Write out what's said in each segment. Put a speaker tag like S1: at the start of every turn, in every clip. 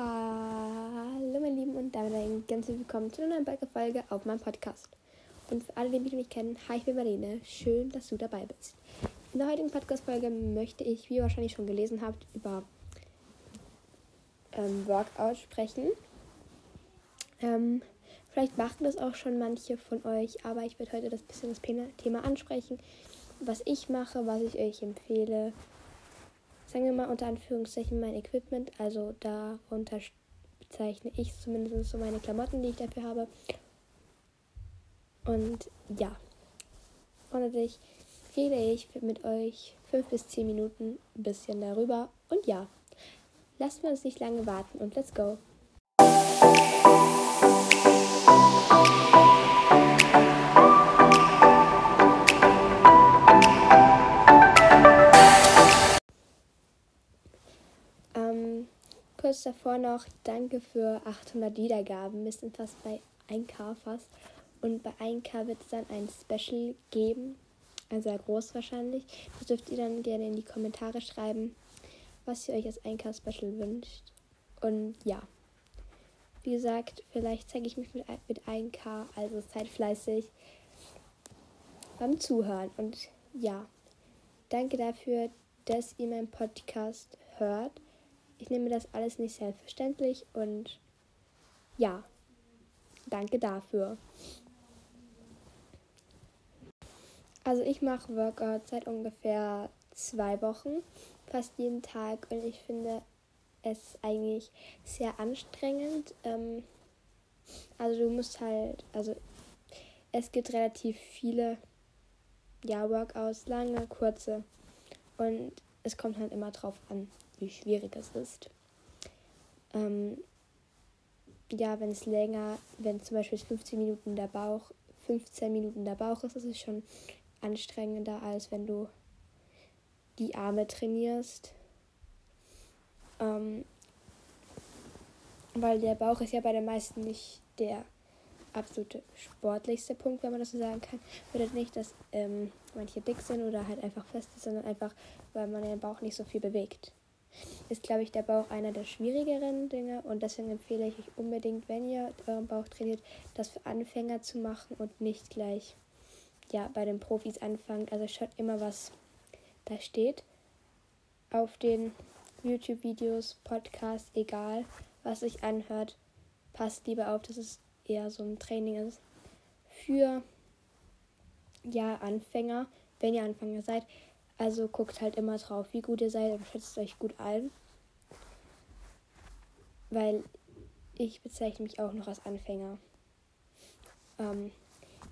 S1: Hallo meine Lieben und damit ein ganz willkommen zu einer neuen Folge auf meinem Podcast. Und für alle, die mich noch nicht kennen, hi, ich bin Marlene. Schön, dass du dabei bist. In der heutigen Podcast-Folge möchte ich, wie ihr wahrscheinlich schon gelesen habt, über ähm, Workout sprechen. Ähm, vielleicht machen das auch schon manche von euch, aber ich werde heute das bisschen das Thema ansprechen, was ich mache, was ich euch empfehle, sagen wir mal unter Anführungszeichen mein Equipment. Also darunter bezeichne ich zumindest so meine Klamotten, die ich dafür habe. Und ja, und natürlich rede ich mit euch fünf bis zehn Minuten ein bisschen darüber. Und ja, wir uns nicht lange warten und let's go. Kurz davor noch Danke für 800 Wiedergaben. Wir sind fast bei 1K fast. Und bei 1K wird es dann ein Special geben. Ein sehr groß wahrscheinlich. Das dürft ihr dann gerne in die Kommentare schreiben, was ihr euch als 1K-Special wünscht. Und ja. Wie gesagt, vielleicht zeige ich mich mit, mit 1K, also seid fleißig beim Zuhören. Und ja, danke dafür, dass ihr meinen Podcast hört ich nehme das alles nicht selbstverständlich und ja, danke dafür. Also ich mache Workout seit ungefähr zwei Wochen, fast jeden Tag und ich finde es eigentlich sehr anstrengend. Ähm, also du musst halt, also es gibt relativ viele ja, Workouts, lange, kurze und es kommt halt immer drauf an wie schwierig es ist. Ähm, ja, wenn es länger, wenn zum Beispiel 15 Minuten der Bauch, 15 Minuten der Bauch ist, ist es schon anstrengender, als wenn du die Arme trainierst. Ähm, weil der Bauch ist ja bei den meisten nicht der absolute sportlichste Punkt, wenn man das so sagen kann. Bedeutet nicht, dass ähm, manche dick sind oder halt einfach fest ist, sondern einfach, weil man den Bauch nicht so viel bewegt ist, glaube ich, der Bauch einer der schwierigeren Dinge. Und deswegen empfehle ich euch unbedingt, wenn ihr euren Bauch trainiert, das für Anfänger zu machen und nicht gleich ja, bei den Profis anfangen. Also schaut immer, was da steht. Auf den YouTube-Videos, Podcasts, egal, was sich anhört, passt lieber auf, dass es eher so ein Training ist für ja, Anfänger, wenn ihr Anfänger seid. Also guckt halt immer drauf, wie gut ihr seid und schätzt euch gut ein. Weil ich bezeichne mich auch noch als Anfänger. Ähm,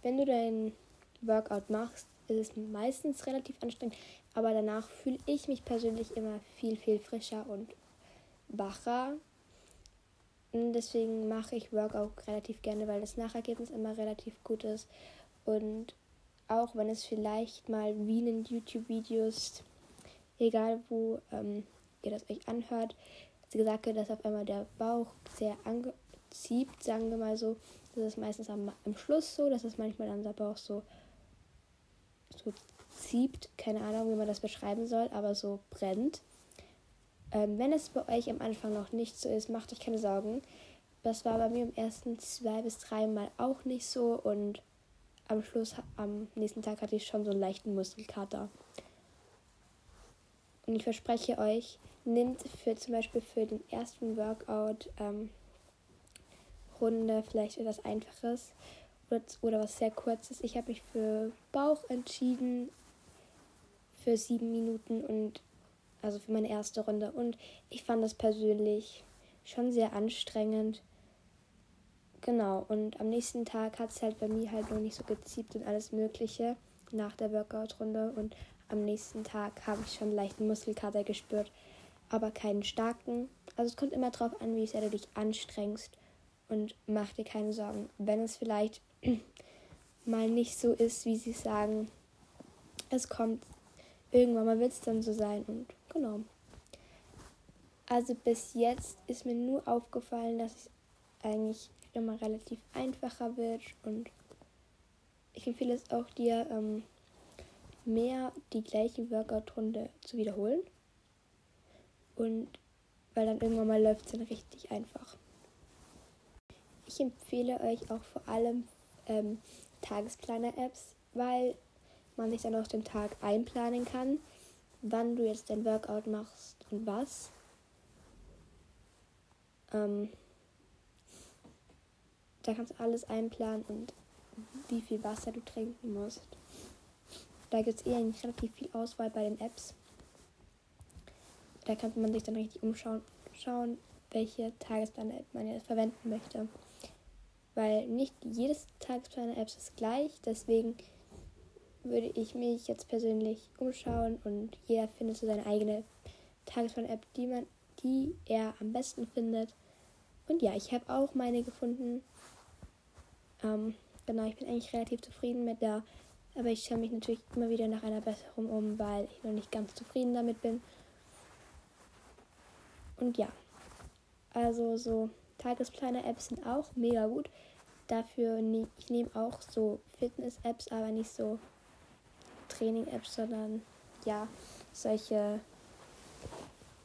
S1: wenn du dein Workout machst, ist es meistens relativ anstrengend, aber danach fühle ich mich persönlich immer viel, viel frischer und wacher. Und deswegen mache ich Workout relativ gerne, weil das Nachergebnis immer relativ gut ist. Und auch wenn es vielleicht mal wie in YouTube-Videos, egal wo ähm, ihr das euch anhört, gesagt hat, dass auf einmal der Bauch sehr angezieht, sagen wir mal so. Das ist meistens am, am Schluss so, dass es manchmal dann der Bauch so, so zieht. Keine Ahnung, wie man das beschreiben soll, aber so brennt. Ähm, wenn es bei euch am Anfang noch nicht so ist, macht euch keine Sorgen. Das war bei mir im ersten zwei bis drei Mal auch nicht so und am Schluss, am nächsten Tag hatte ich schon so einen leichten Muskelkater. Und ich verspreche euch, nimmt für zum Beispiel für den ersten Workout ähm, Runde vielleicht etwas Einfaches oder, oder was sehr kurzes. Ich habe mich für Bauch entschieden für sieben Minuten und also für meine erste Runde. Und ich fand das persönlich schon sehr anstrengend. Genau, und am nächsten Tag hat es halt bei mir halt noch nicht so geziebt und alles Mögliche nach der Workout-Runde. Und am nächsten Tag habe ich schon leichten Muskelkater gespürt, aber keinen starken. Also es kommt immer drauf an, wie sehr du dich anstrengst. Und mach dir keine Sorgen, wenn es vielleicht mal nicht so ist, wie sie sagen. Es kommt irgendwann mal wird es dann so sein und genau. Also bis jetzt ist mir nur aufgefallen, dass ich eigentlich immer relativ einfacher wird und ich empfehle es auch dir, ähm, mehr die gleiche Workout-Runde zu wiederholen. Und weil dann irgendwann mal läuft es dann richtig einfach. Ich empfehle euch auch vor allem ähm, Tagesplaner-Apps, weil man sich dann auch den Tag einplanen kann, wann du jetzt dein Workout machst und was. Ähm, da kannst du alles einplanen und wie viel Wasser du trinken musst. Da gibt es eh eigentlich relativ viel Auswahl bei den Apps. Da kann man sich dann richtig umschauen, schauen, welche Tagesplan-App man jetzt verwenden möchte. Weil nicht jedes Tagesplan-App ist gleich, deswegen würde ich mich jetzt persönlich umschauen und jeder findet so seine eigene Tagesplan-App, die man, die er am besten findet. Und ja, ich habe auch meine gefunden. Ähm, genau, ich bin eigentlich relativ zufrieden mit der, aber ich schaue mich natürlich immer wieder nach einer besseren um, weil ich noch nicht ganz zufrieden damit bin. Und ja, also so Tagesplaner-Apps sind auch mega gut. Dafür, ne ich nehme auch so Fitness-Apps, aber nicht so Training-Apps, sondern ja, solche,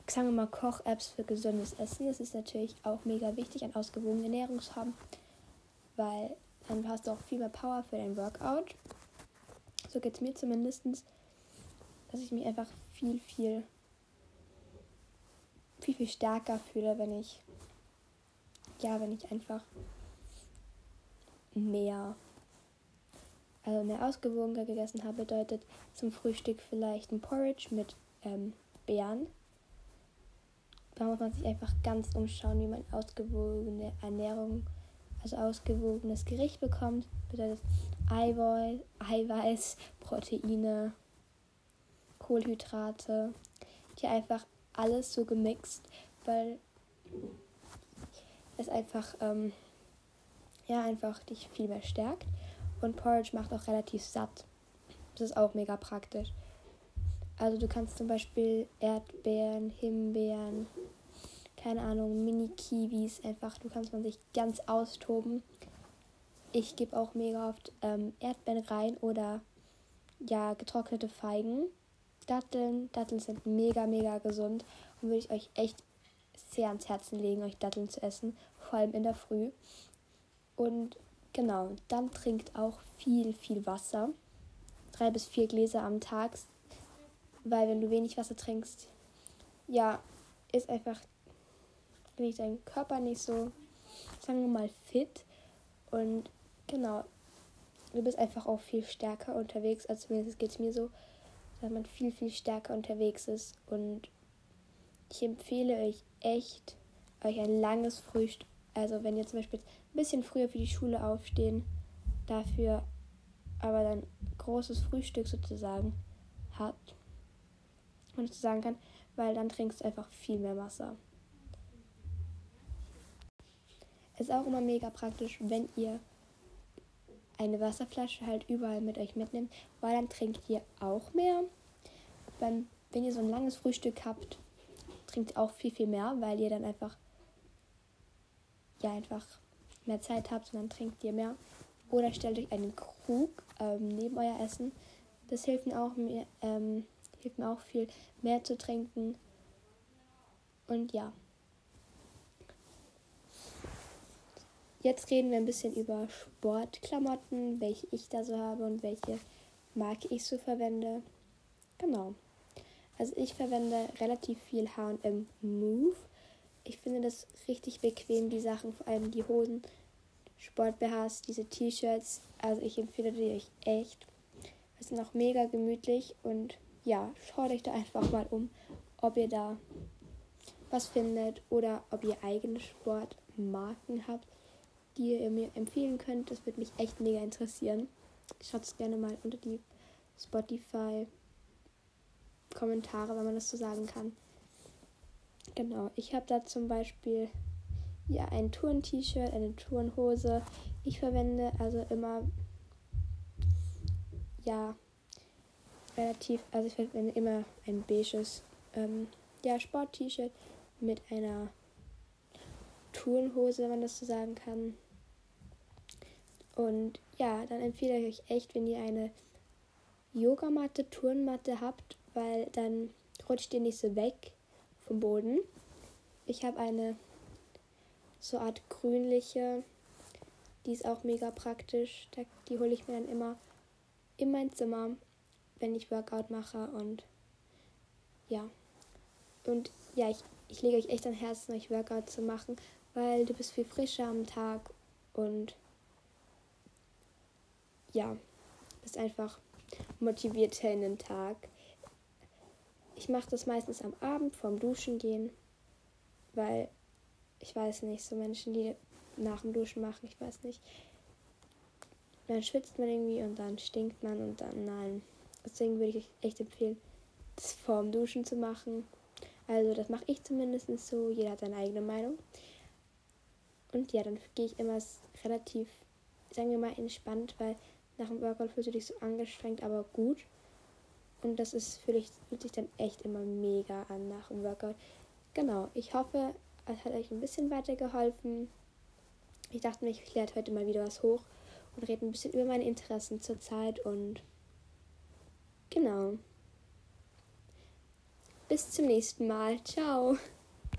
S1: sagen wir mal, Koch-Apps für gesundes Essen. Das ist natürlich auch mega wichtig, eine ausgewogene Ernährung zu haben, weil dann hast du auch viel mehr Power für dein Workout. So geht es mir zumindest, dass ich mich einfach viel, viel, viel, viel stärker fühle, wenn ich, ja, wenn ich einfach mehr also mehr ausgewogener gegessen habe, bedeutet zum Frühstück vielleicht ein Porridge mit ähm, Beeren. Da muss man sich einfach ganz umschauen, wie man ausgewogene Ernährung, also ausgewogenes Gericht bekommt. Bedeutet Eiweiß, Proteine, Kohlenhydrate. Hier einfach alles so gemixt, weil es einfach, ähm, ja, einfach dich viel mehr stärkt. Und Porridge macht auch relativ satt. Das ist auch mega praktisch. Also du kannst zum Beispiel Erdbeeren, Himbeeren, keine Ahnung, Mini-Kiwis einfach, du kannst man sich ganz austoben. Ich gebe auch mega oft ähm, Erdbeeren rein oder ja, getrocknete Feigen. Datteln, Datteln sind mega, mega gesund und würde ich euch echt sehr ans Herzen legen, euch Datteln zu essen, vor allem in der Früh. Und Genau, dann trinkt auch viel, viel Wasser. Drei bis vier Gläser am Tag. Weil wenn du wenig Wasser trinkst, ja, ist einfach nicht dein Körper nicht so, sagen wir mal, fit. Und genau, du bist einfach auch viel stärker unterwegs. Also zumindest geht es mir so, dass man viel, viel stärker unterwegs ist. Und ich empfehle euch echt, euch ein langes Frühstück also wenn ihr zum Beispiel ein bisschen früher für die Schule aufstehen, dafür aber dann großes Frühstück sozusagen habt. Und ich sagen kann, weil dann trinkst du einfach viel mehr Wasser. Ist auch immer mega praktisch, wenn ihr eine Wasserflasche halt überall mit euch mitnimmt, weil dann trinkt ihr auch mehr. Beim, wenn ihr so ein langes Frühstück habt, trinkt ihr auch viel, viel mehr, weil ihr dann einfach ja einfach mehr Zeit habt, dann trinkt ihr mehr. Oder stellt euch einen Krug ähm, neben euer Essen. Das hilft mir auch mir, ähm, hilft mir auch viel mehr zu trinken. Und ja. Jetzt reden wir ein bisschen über Sportklamotten, welche ich da so habe und welche Marke ich so verwende. Genau. Also ich verwende relativ viel H&M Move ich finde das richtig bequem, die Sachen, vor allem die Hosen, Sport-BHs, diese T-Shirts. Also ich empfehle die euch echt. Es sind auch mega gemütlich und ja, schaut euch da einfach mal um, ob ihr da was findet oder ob ihr eigene Sportmarken habt, die ihr mir empfehlen könnt. Das würde mich echt mega interessieren. Schaut es gerne mal unter die Spotify Kommentare, wenn man das so sagen kann. Genau, ich habe da zum Beispiel ja ein Turn-T-Shirt, eine Turnhose. Ich verwende also immer ja relativ, also ich verwende immer ein beiges ähm, ja, Sport-T-Shirt mit einer Turnhose, wenn man das so sagen kann. Und ja, dann empfehle ich euch echt, wenn ihr eine Yogamatte, Turnmatte habt, weil dann rutscht ihr nicht so weg vom Boden. ich habe eine so Art grünliche, die ist auch mega praktisch. Die hole ich mir dann immer in mein Zimmer, wenn ich Workout mache und ja. Und ja, ich, ich lege euch echt am Herzen, euch Workout zu machen, weil du bist viel frischer am Tag und ja, bist einfach motivierter in den Tag. Ich mache das meistens am Abend vorm Duschen gehen, weil ich weiß nicht, so Menschen, die nach dem Duschen machen, ich weiß nicht. Dann schwitzt man irgendwie und dann stinkt man und dann nein. Deswegen würde ich euch echt empfehlen, das vorm Duschen zu machen. Also das mache ich zumindest so. Jeder hat seine eigene Meinung. Und ja, dann gehe ich immer relativ, sagen wir mal, entspannt, weil nach dem Workout fühlst du dich so angestrengt, aber gut. Und das ist fühlt, fühlt sich dann echt immer mega an nach dem Workout. Genau, ich hoffe, es hat euch ein bisschen weitergeholfen. Ich dachte mir, ich lade heute mal wieder was hoch und rede ein bisschen über meine Interessen zur Zeit und genau. Bis zum nächsten Mal. Ciao.